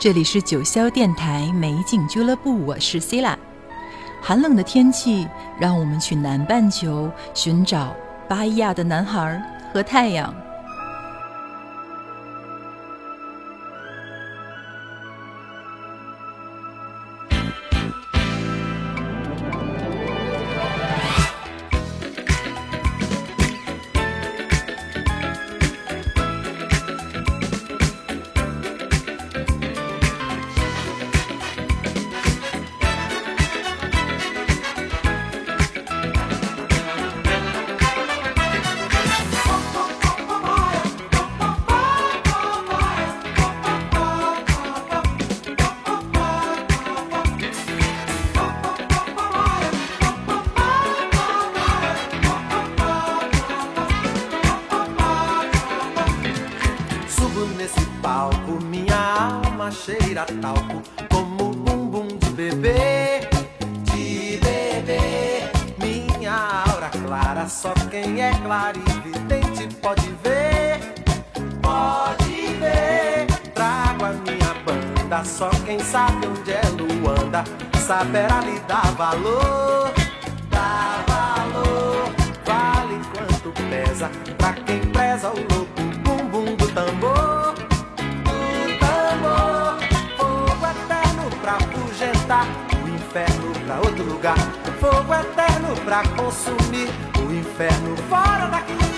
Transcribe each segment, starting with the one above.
这里是九霄电台美景俱乐部，我是 c i l a 寒冷的天气，让我们去南半球寻找巴伊亚的男孩和太阳。Só quem sabe onde é Luanda saberá lhe dar valor, dar valor. Vale quanto pesa pra quem preza o louco bumbum do tambor. o inferno pra outro lugar. Fogo eterno pra consumir o inferno fora daqui.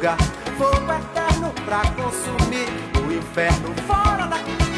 Lugar. Fogo eterno pra consumir, o inferno fora daqui.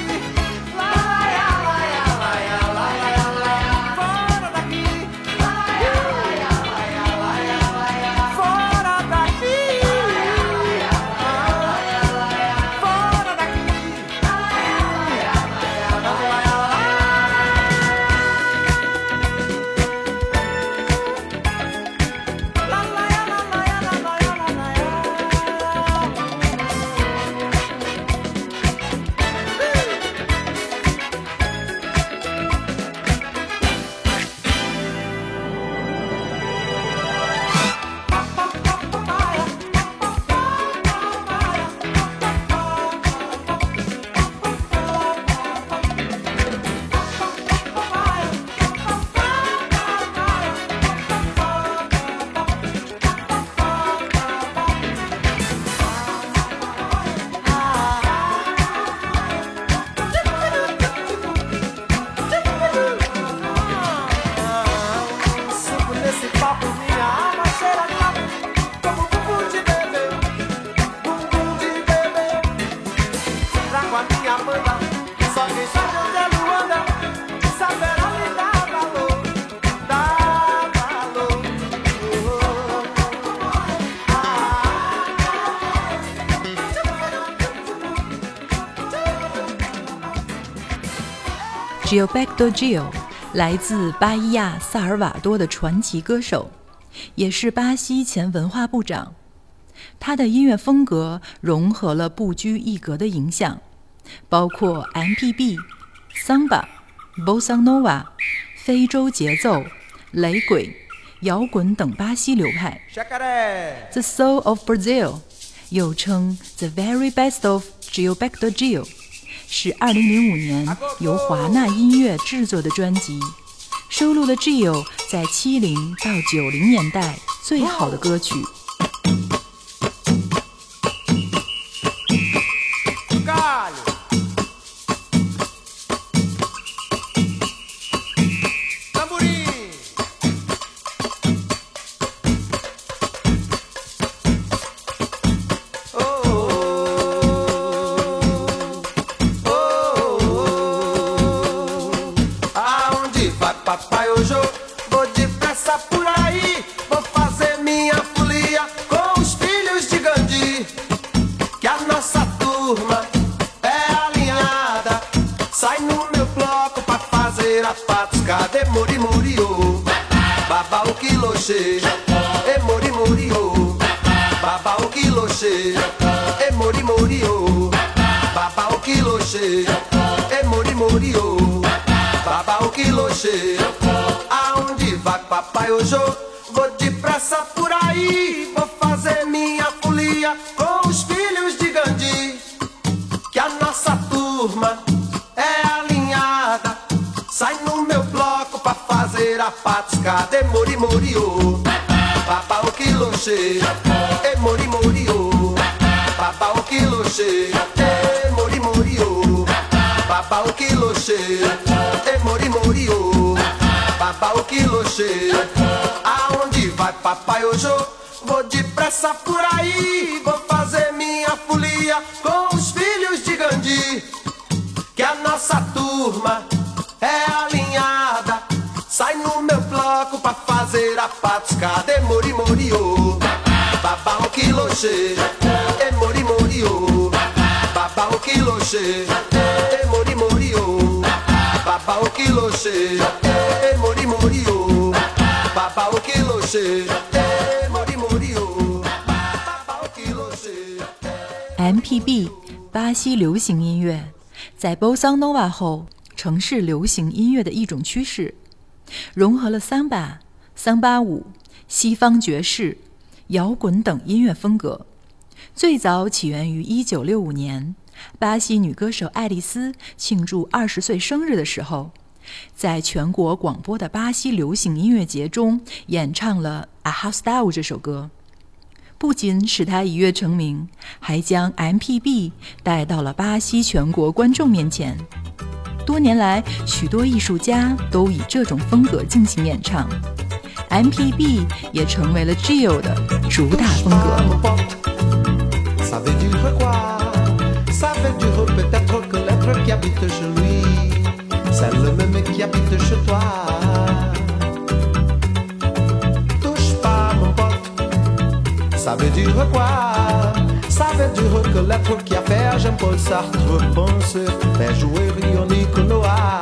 Valor Gilberto Gil 来自巴伊亚萨尔瓦多的传奇歌手，也是巴西前文化部长。他的音乐风格融合了不拘一格的影响，包括 MPB、桑巴、Bossa Nova、非洲节奏、雷鬼、摇滚等巴西流派。The Soul of Brazil，又称 The Very Best of Gilberto Gil，是2005年由华纳音乐制作的专辑，收录了 Gil 在70到90年代最好的歌曲。Hoje. Vou depressa por aí, vou fazer minha folia com os filhos de Gandhi. Que a nossa turma é alinhada. Sai no meu bloco pra fazer a patusca de Muri Muriô. Baba o quiloche, e Muri Muriô. Baba o quiloche, e Muri Muriô. Baba o Muriô. Baba o quiloche, aonde vai papai hoje? Vou depressa por aí, vou fazer minha folia com os filhos de Gandhi. Que a nossa turma é alinhada. Sai no meu bloco pra fazer a patusca de Mori Moriô. Baba o quiloche, e Mori Moriô. Baba o quiloche, e Mori Moriô. Baba o Moriô. Baba o quiloche, aonde vai papai hoje? Vou depressa por aí, vou fazer minha folia com os filhos de Gandhi. Que a nossa turma é alinhada. Sai no meu bloco pra fazer a patusca de Mori Moriô. Baba o quiloche, e Mori Moriô. Baba o quiloche, e Mori Moriô. Baba o quiloche, e MPB 巴西流行音乐，在 Bossa Nova 后，城市流行音乐的一种趋势，融合了桑巴、桑巴舞、西方爵士、摇滚等音乐风格。最早起源于1965年，巴西女歌手爱丽丝庆祝二十岁生日的时候，在全国广播的巴西流行音乐节中演唱了《A House Style》这首歌。不仅使他一跃成名，还将 MPB 带到了巴西全国观众面前。多年来，许多艺术家都以这种风格进行演唱，MPB 也成为了 Gio 的主打风格。C'est le même qui habite chez toi. Touche pas mon pote. Ça veut dire quoi? Ça veut dire que l'être qui a fait Jean-Paul Sartre pense fait jouer Rionique Noir.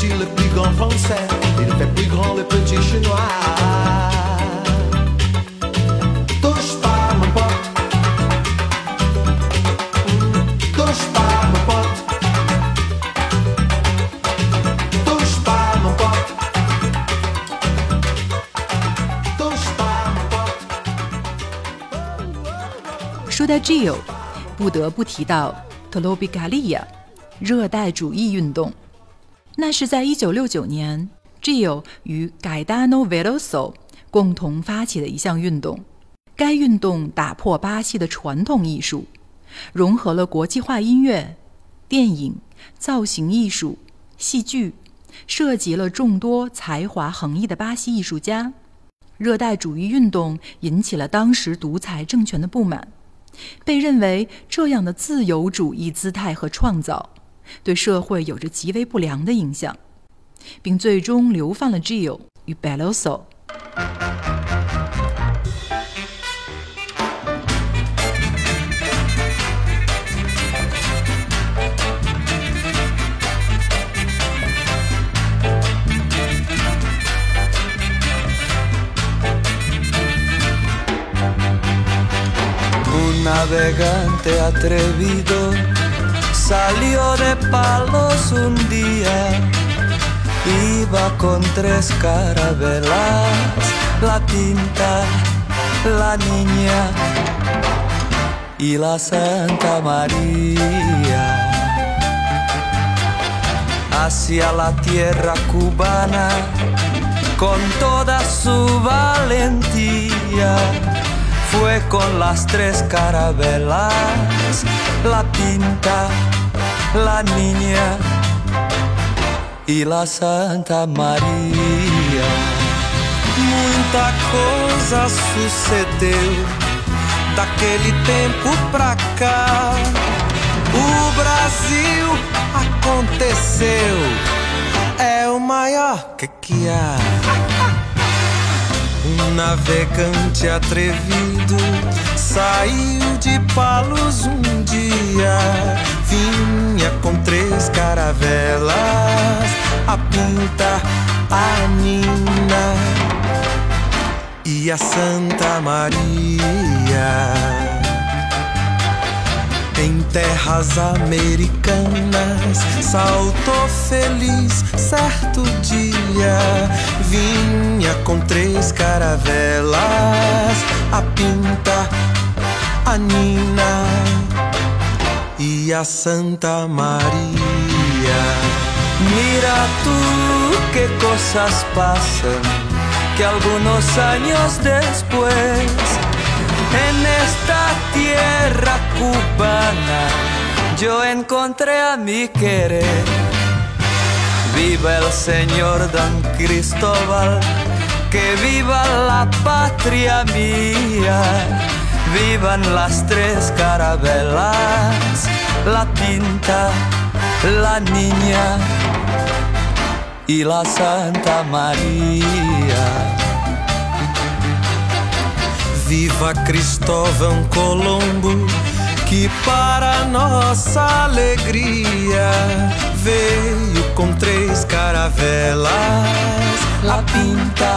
Dit le plus grand français, il fait plus grand le petit chinois. Touche pas mon pote, touche pas mon yaitu kelebihan pote. 说到 Gio，不得不提到特罗比卡利亚热带主义运动。那是在1969年，Gio 与 Gaetano Veloso 共同发起的一项运动。该运动打破巴西的传统艺术，融合了国际化音乐、电影、造型艺术、戏剧，涉及了众多才华横溢的巴西艺术家。热带主义运动引起了当时独裁政权的不满。被认为这样的自由主义姿态和创造，对社会有着极为不良的影响，并最终流放了 Gio 与 Belloso salió de palos un día, iba con tres carabelas, la pinta, la niña y la Santa María. Hacia la tierra cubana con toda su valentía fue con las tres carabelas, la pinta, la niña y la Santa Maria. Muita coisa sucedeu daquele tempo pra cá. O Brasil aconteceu, é o maior que que há. Um navegante atrevido saiu de Palos um dia. Vinha com três caravelas, a Pinta, a Nina e a Santa Maria. Em terras americanas, saltou feliz certo dia. Vinha com três caravelas, a Pinta, a Nina e a Santa Maria. Mira tú qué cosas pasan, que algunos años después en esta tierra cubana yo encontré a mi querer. Viva el señor Don Cristóbal, que viva la patria mía. Vivan las tres carabelas, la pinta, la niña y la Santa María. Viva Cristóvão Colombo, que para nossa alegria veio com três caravelas, La Pinta,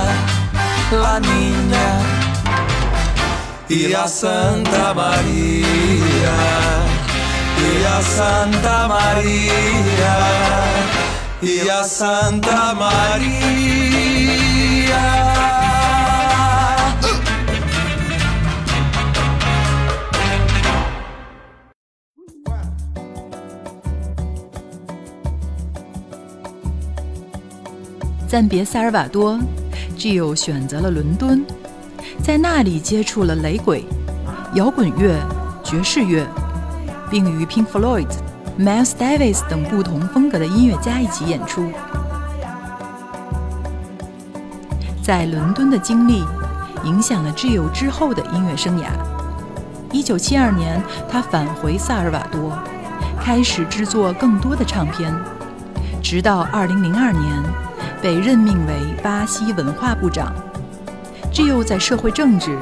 La Niña e a Santa Maria, e a Santa Maria, e a Santa Maria. What? 暂别萨尔瓦多，Gio 选择了伦敦，在那里接触了雷鬼、摇滚乐、爵士乐，并与 Pink Floyd、Miles Davis 等不同风格的音乐家一起演出。在伦敦的经历影响了 Gio 之后的音乐生涯。1972年，他返回萨尔瓦多，开始制作更多的唱片，直到2002年被任命为巴西文化部长。Gio 在社会政治、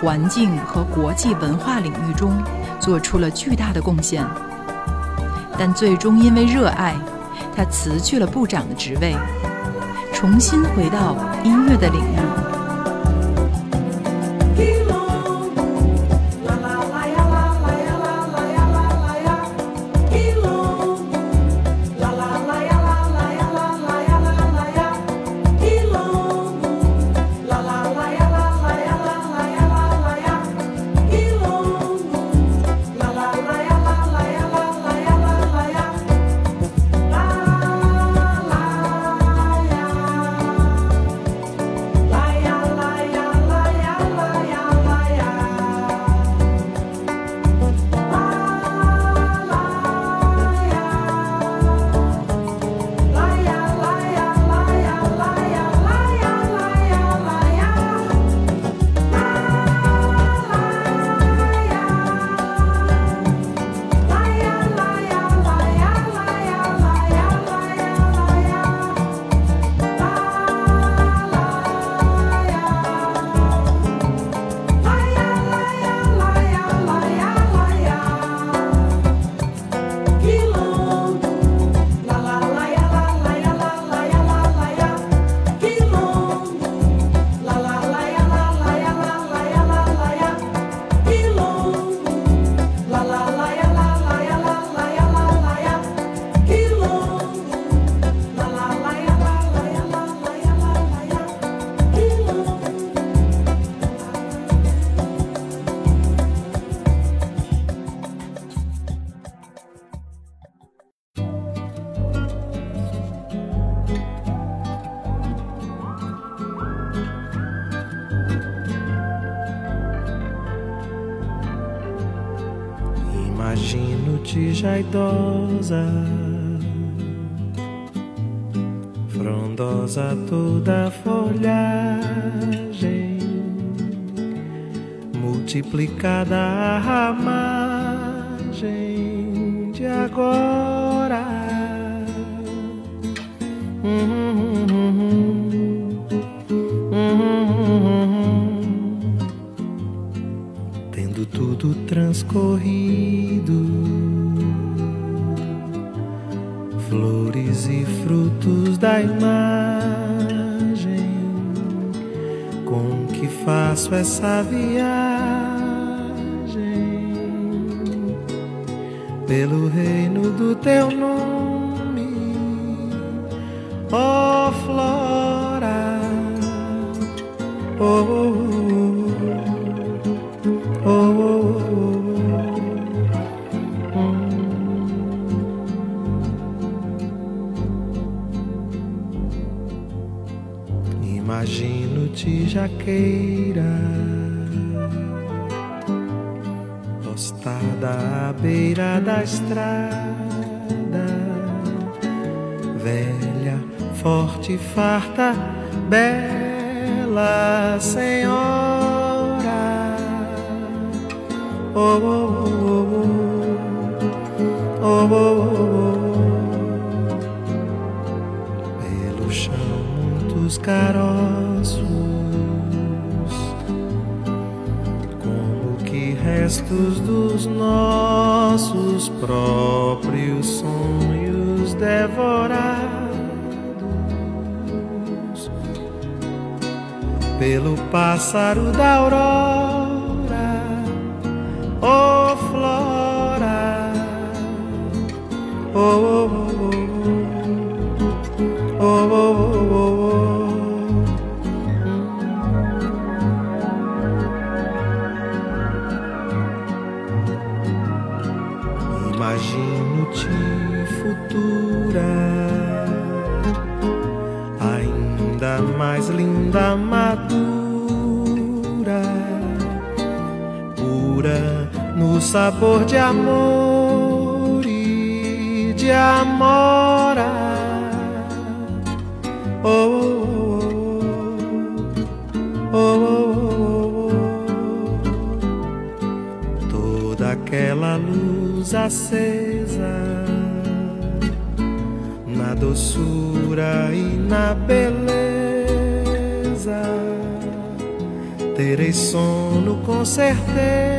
环境和国际文化领域中做出了巨大的贡献，但最终因为热爱，他辞去了部长的职位，重新回到音乐的领域。Já idosa, frondosa toda a folhagem, multiplicada a ramagem de agora. Faço essa viagem pelo reino do teu Imagino-te jaqueira Postada à beira da estrada Velha, forte, farta, bela senhora Oh, oh, oh, oh, oh, oh, oh. Pelo chão muitos caroços restos dos nossos próprios sonhos devorados. Pelo pássaro da aurora Oh, flora Oh, oh, oh, mais linda, madura, pura no sabor de amor e de amora. Oh, oh, oh, oh, oh, oh. Toda aquela luz acesa na doçura e na beleza. Terei sono com certeza.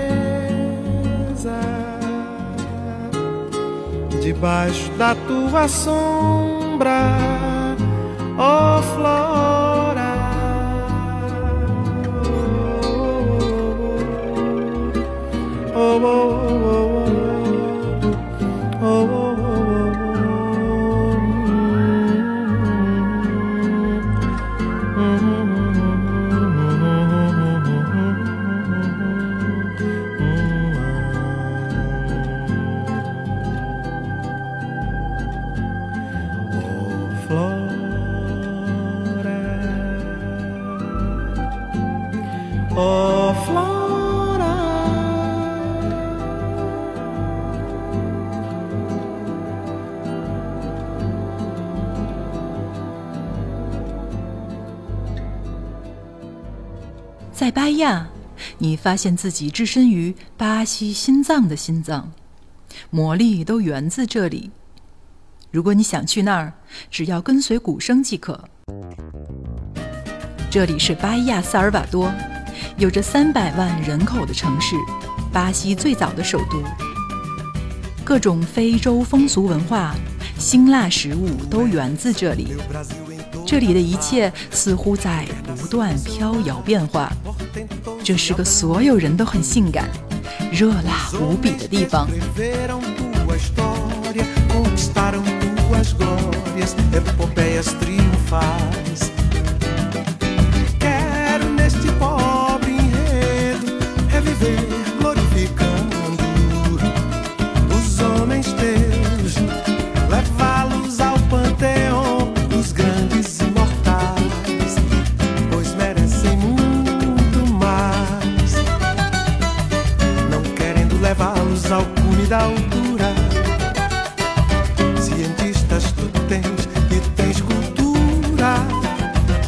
debaixo da tua sombra, ó oh, flora. Oh, oh, “在巴亚，你发现自己置身于巴西心脏的心脏，魔力都源自这里。如果你想去那儿，只要跟随鼓声即可。这里是巴亚萨尔瓦多，有着三百万人口的城市，巴西最早的首都。各种非洲风俗文化、辛辣食物都源自这里。这里的一切似乎在不断飘摇变化。这是个所有人都很性感、热辣无比的地方。Levá-los ao cume da altura. Cientistas tu tens e tens cultura.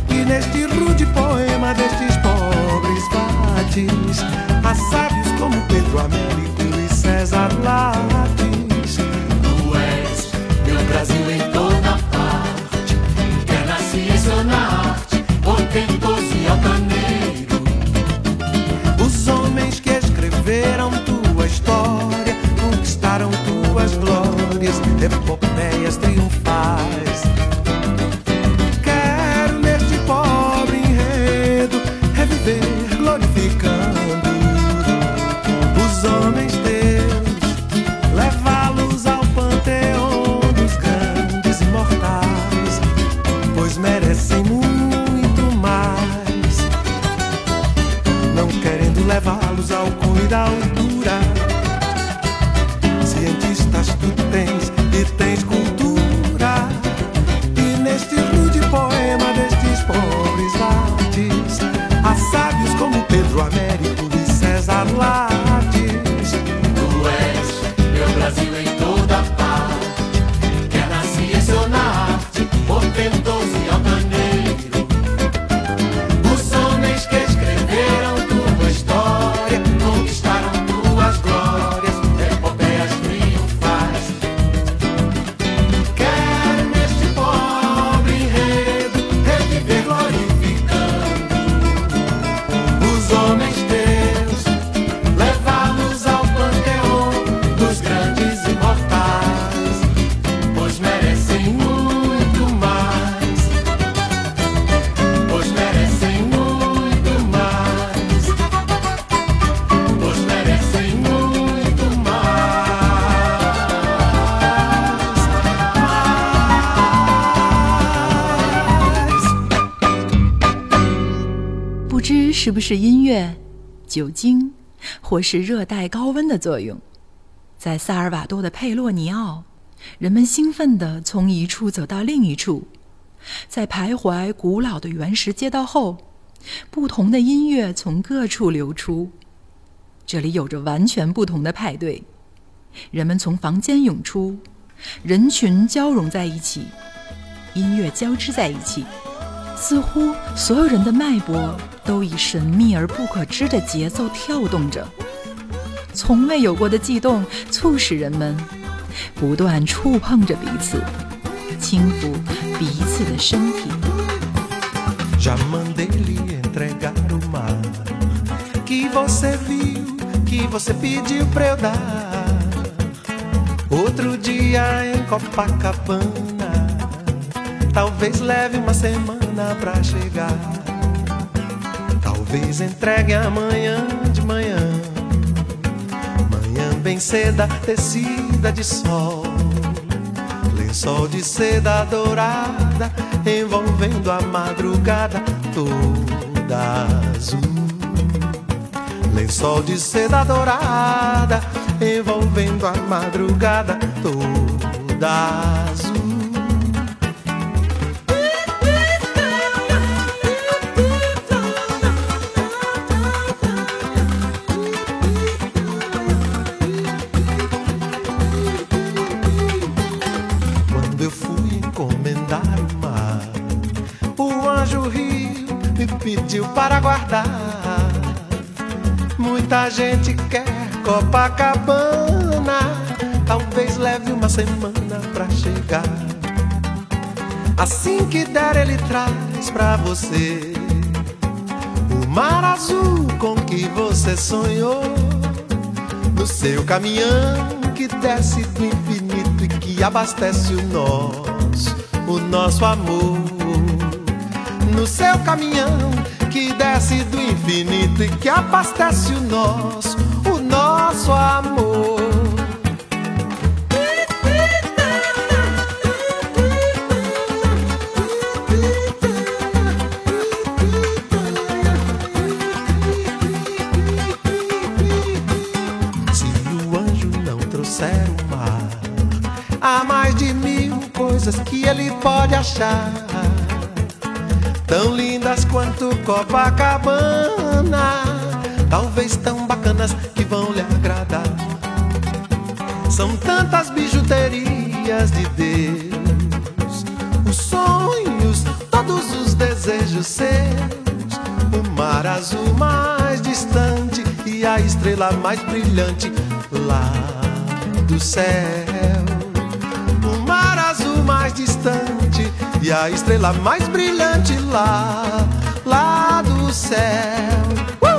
E neste rude poema destes pobres vates, há sábios como Pedro Américo e César Lattes. Tu és meu Brasil em toda parte. Quer na ciência ou na arte, e epopeias triunfais. 是音乐、酒精，或是热带高温的作用，在萨尔瓦多的佩洛尼奥，人们兴奋地从一处走到另一处，在徘徊古老的原石街道后，不同的音乐从各处流出。这里有着完全不同的派对，人们从房间涌出，人群交融在一起，音乐交织在一起。似乎所有人的脉搏都以神秘而不可知的节奏跳动着，从未有过的悸动促使人们不断触碰着彼此，轻抚彼此的身体。Talvez leve uma semana pra chegar. Talvez entregue amanhã de manhã, manhã bem ceda, tecida de sol, lençol de seda dourada, envolvendo a madrugada toda azul. Lençol de seda dourada envolvendo a madrugada toda azul. Muita gente quer Copacabana, talvez leve uma semana pra chegar. Assim que der, ele traz pra você o mar azul com que você sonhou. No seu caminhão que desce do infinito e que abastece o nosso, o nosso amor. No seu caminhão desce do infinito e que abastece o nosso, o nosso amor. Se o anjo não trouxer o mar, há mais de mil coisas que ele pode achar. Tão lindas quanto Copacabana, talvez tão bacanas que vão lhe agradar. São tantas bijuterias de Deus, os sonhos, todos os desejos seus. O mar azul mais distante e a estrela mais brilhante lá do céu. E a estrela mais brilhante lá, lá do céu. Uh!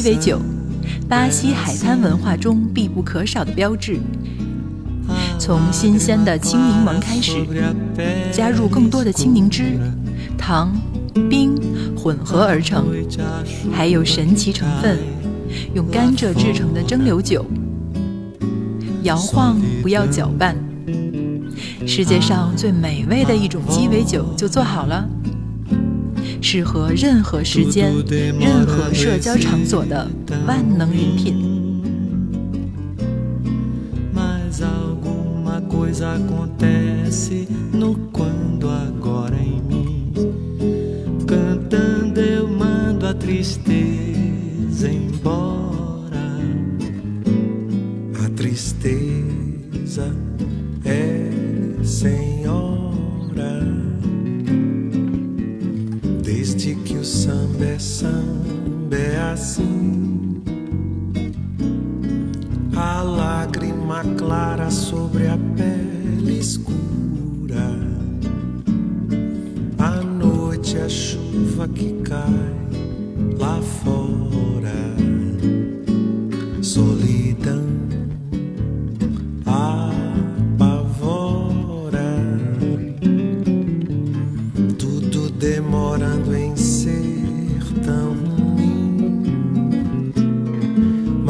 鸡尾酒，巴西海滩文化中必不可少的标志。从新鲜的青柠檬开始，加入更多的青柠汁、糖、冰混合而成，还有神奇成分，用甘蔗制成的蒸馏酒。摇晃，不要搅拌。世界上最美味的一种鸡尾酒就做好了，适合任何时间、任何社交场所的万能饮品。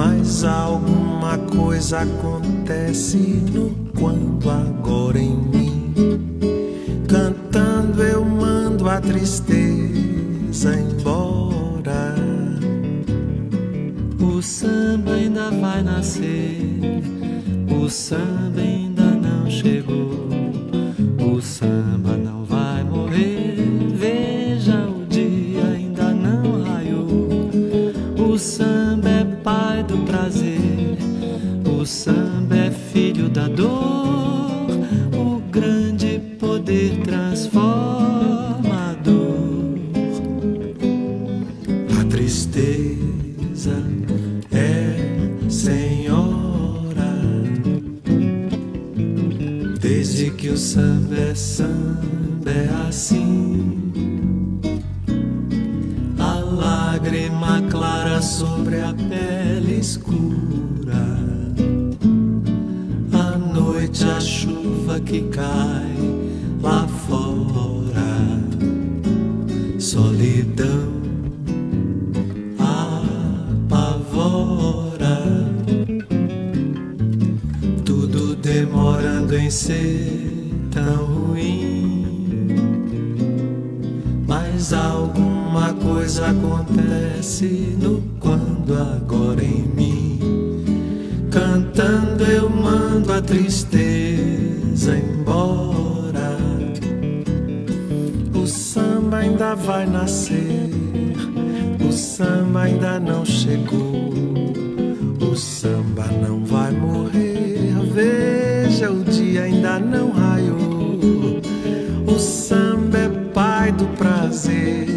Mas alguma coisa acontece no quando agora em mim. Cantando eu mando a tristeza embora. O samba ainda vai nascer, o samba ainda não chegou, filho da dor, o grande poder transformador. A tristeza é senhora. Desde que o samba é samba é assim. A lágrima clara sobre a cai lá fora. Solidão apavora. Tudo demorando em ser tão ruim. Mas alguma coisa acontece no quando agora em mim. Cantando eu mando a tristeza embora. O samba ainda vai nascer. O samba ainda não chegou. O samba não vai morrer. Veja, o dia ainda não raiou. O samba é pai do prazer.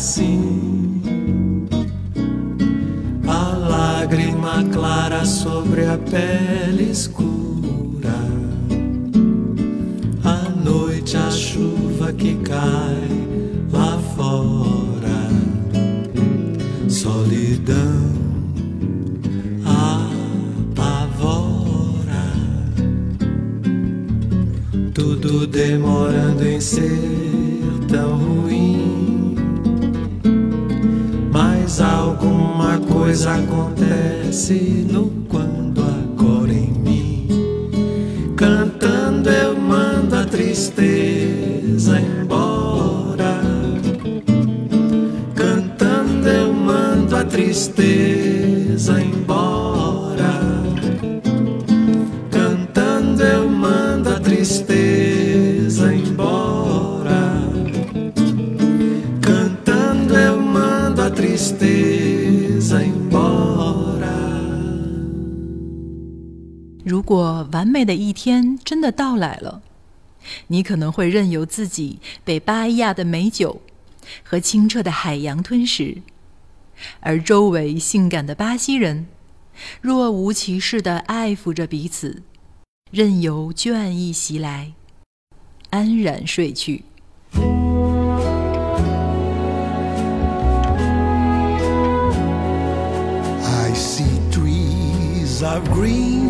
Assim. A lágrima clara sobre a pele escura. A noite, a chuva que cai lá fora. Solidão apavora. Tudo demorando em ser tão ruim. Coisa acontece no quando agora em mim. Cantando eu mando a tristeza embora. Cantando eu mando a tristeza 如果完美的一天真的到来了，你可能会任由自己被巴伊亚的美酒和清澈的海洋吞噬，而周围性感的巴西人若无其事地爱抚着彼此，任由倦意袭来，安然睡去。I see trees of green,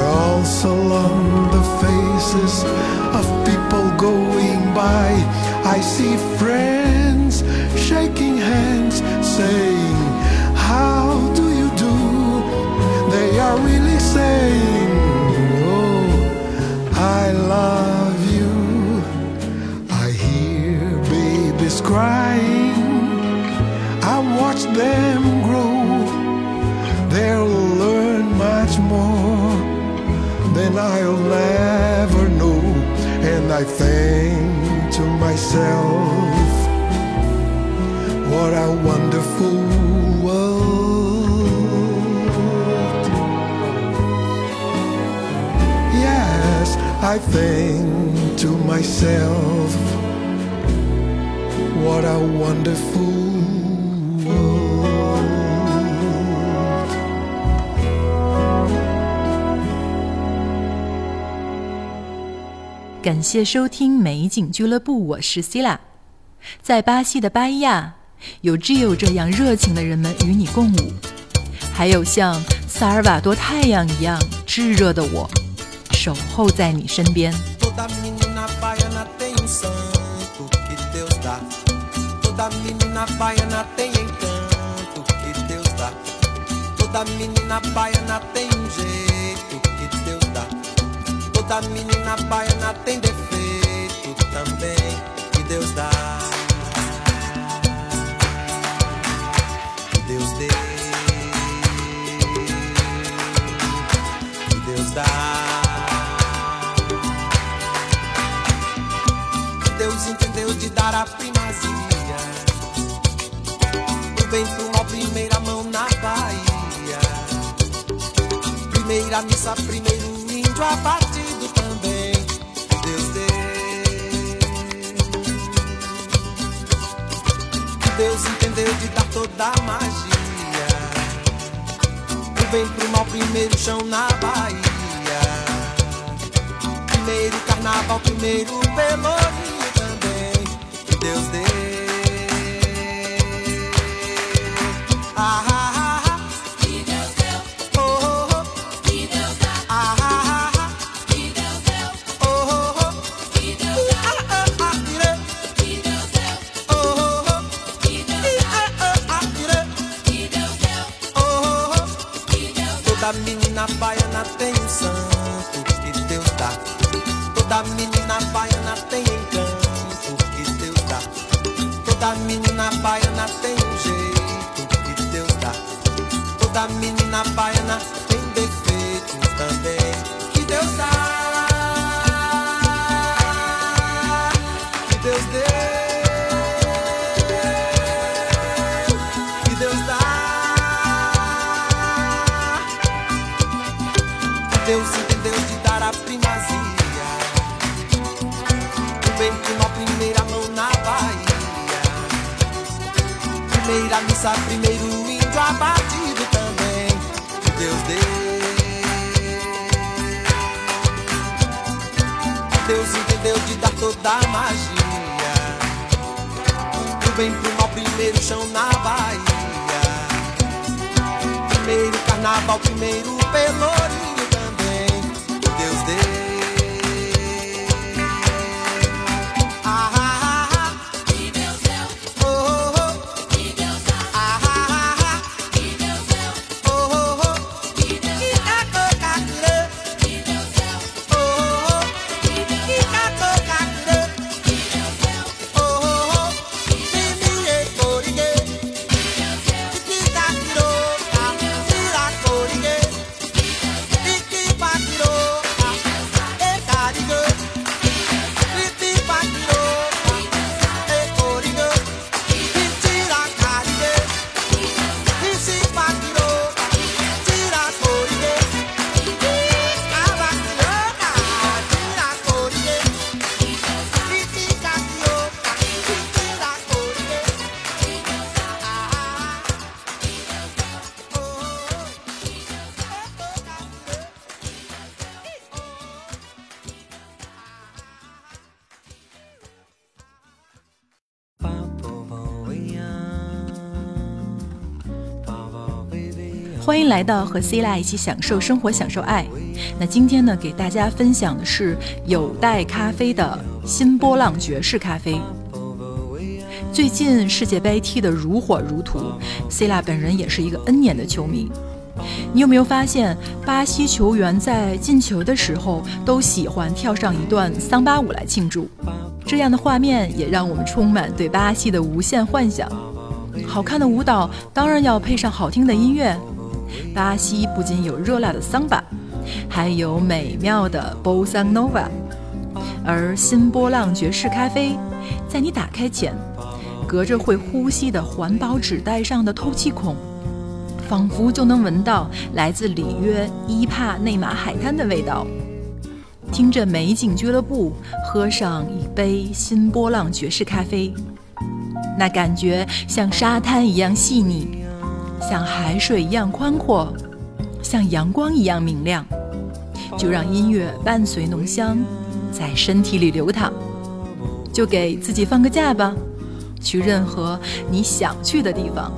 are also on the faces of people going by. I see friends shaking hands, saying, How do you do? They are really saying, Oh, I I love you. I hear babies crying. I watch them 感谢收听美景俱乐部，我是 Sila。在巴西的巴伊亚，有 Gio 这样热情的人们与你共舞，还有像萨尔瓦多太阳一样炙热的我，守候在你身边。Toda menina baiana tem encanto que Deus dá. Toda menina baiana tem um jeito que Deus dá. Toda menina baiana tem defeito também que Deus dá. Que Deus dê. Que Deus dá. Deus entendeu de dar a primazia. O bem pro mal, primeira mão na Bahia. Primeira missa, primeiro índio abatido também. Deus deu. Deus entendeu de dar toda a magia. O bem pro mal, primeiro chão na Bahia. Primeiro carnaval, primeiro pelourinho também. Deus dê. Deus deu. Que Deus dá. Deus entendeu de dar a primazia. O bem com uma primeira mão na Bahia. Primeira missa, primeiro índio abatido também. Que Deus deu. Deus entendeu de dar toda a magia. Bem pro mal, primeiro chão na Bahia. Primeiro carnaval, primeiro pelourinho 来到和 C 拉一起享受生活、享受爱。那今天呢，给大家分享的是有袋咖啡的新波浪爵士咖啡。最近世界杯踢得如火如荼，C 拉本人也是一个 N 年的球迷。你有没有发现，巴西球员在进球的时候都喜欢跳上一段桑巴舞来庆祝？这样的画面也让我们充满对巴西的无限幻想。好看的舞蹈当然要配上好听的音乐。巴西不仅有热辣的桑巴，还有美妙的 bossa nova，而新波浪爵士咖啡，在你打开前，隔着会呼吸的环保纸袋上的透气孔，仿佛就能闻到来自里约伊帕内马海滩的味道。听着美景俱乐部，喝上一杯新波浪爵士咖啡，那感觉像沙滩一样细腻，像海水一样宽阔，像阳光一样明亮。就让音乐伴随浓香，在身体里流淌。就给自己放个假吧，去任何你想去的地方。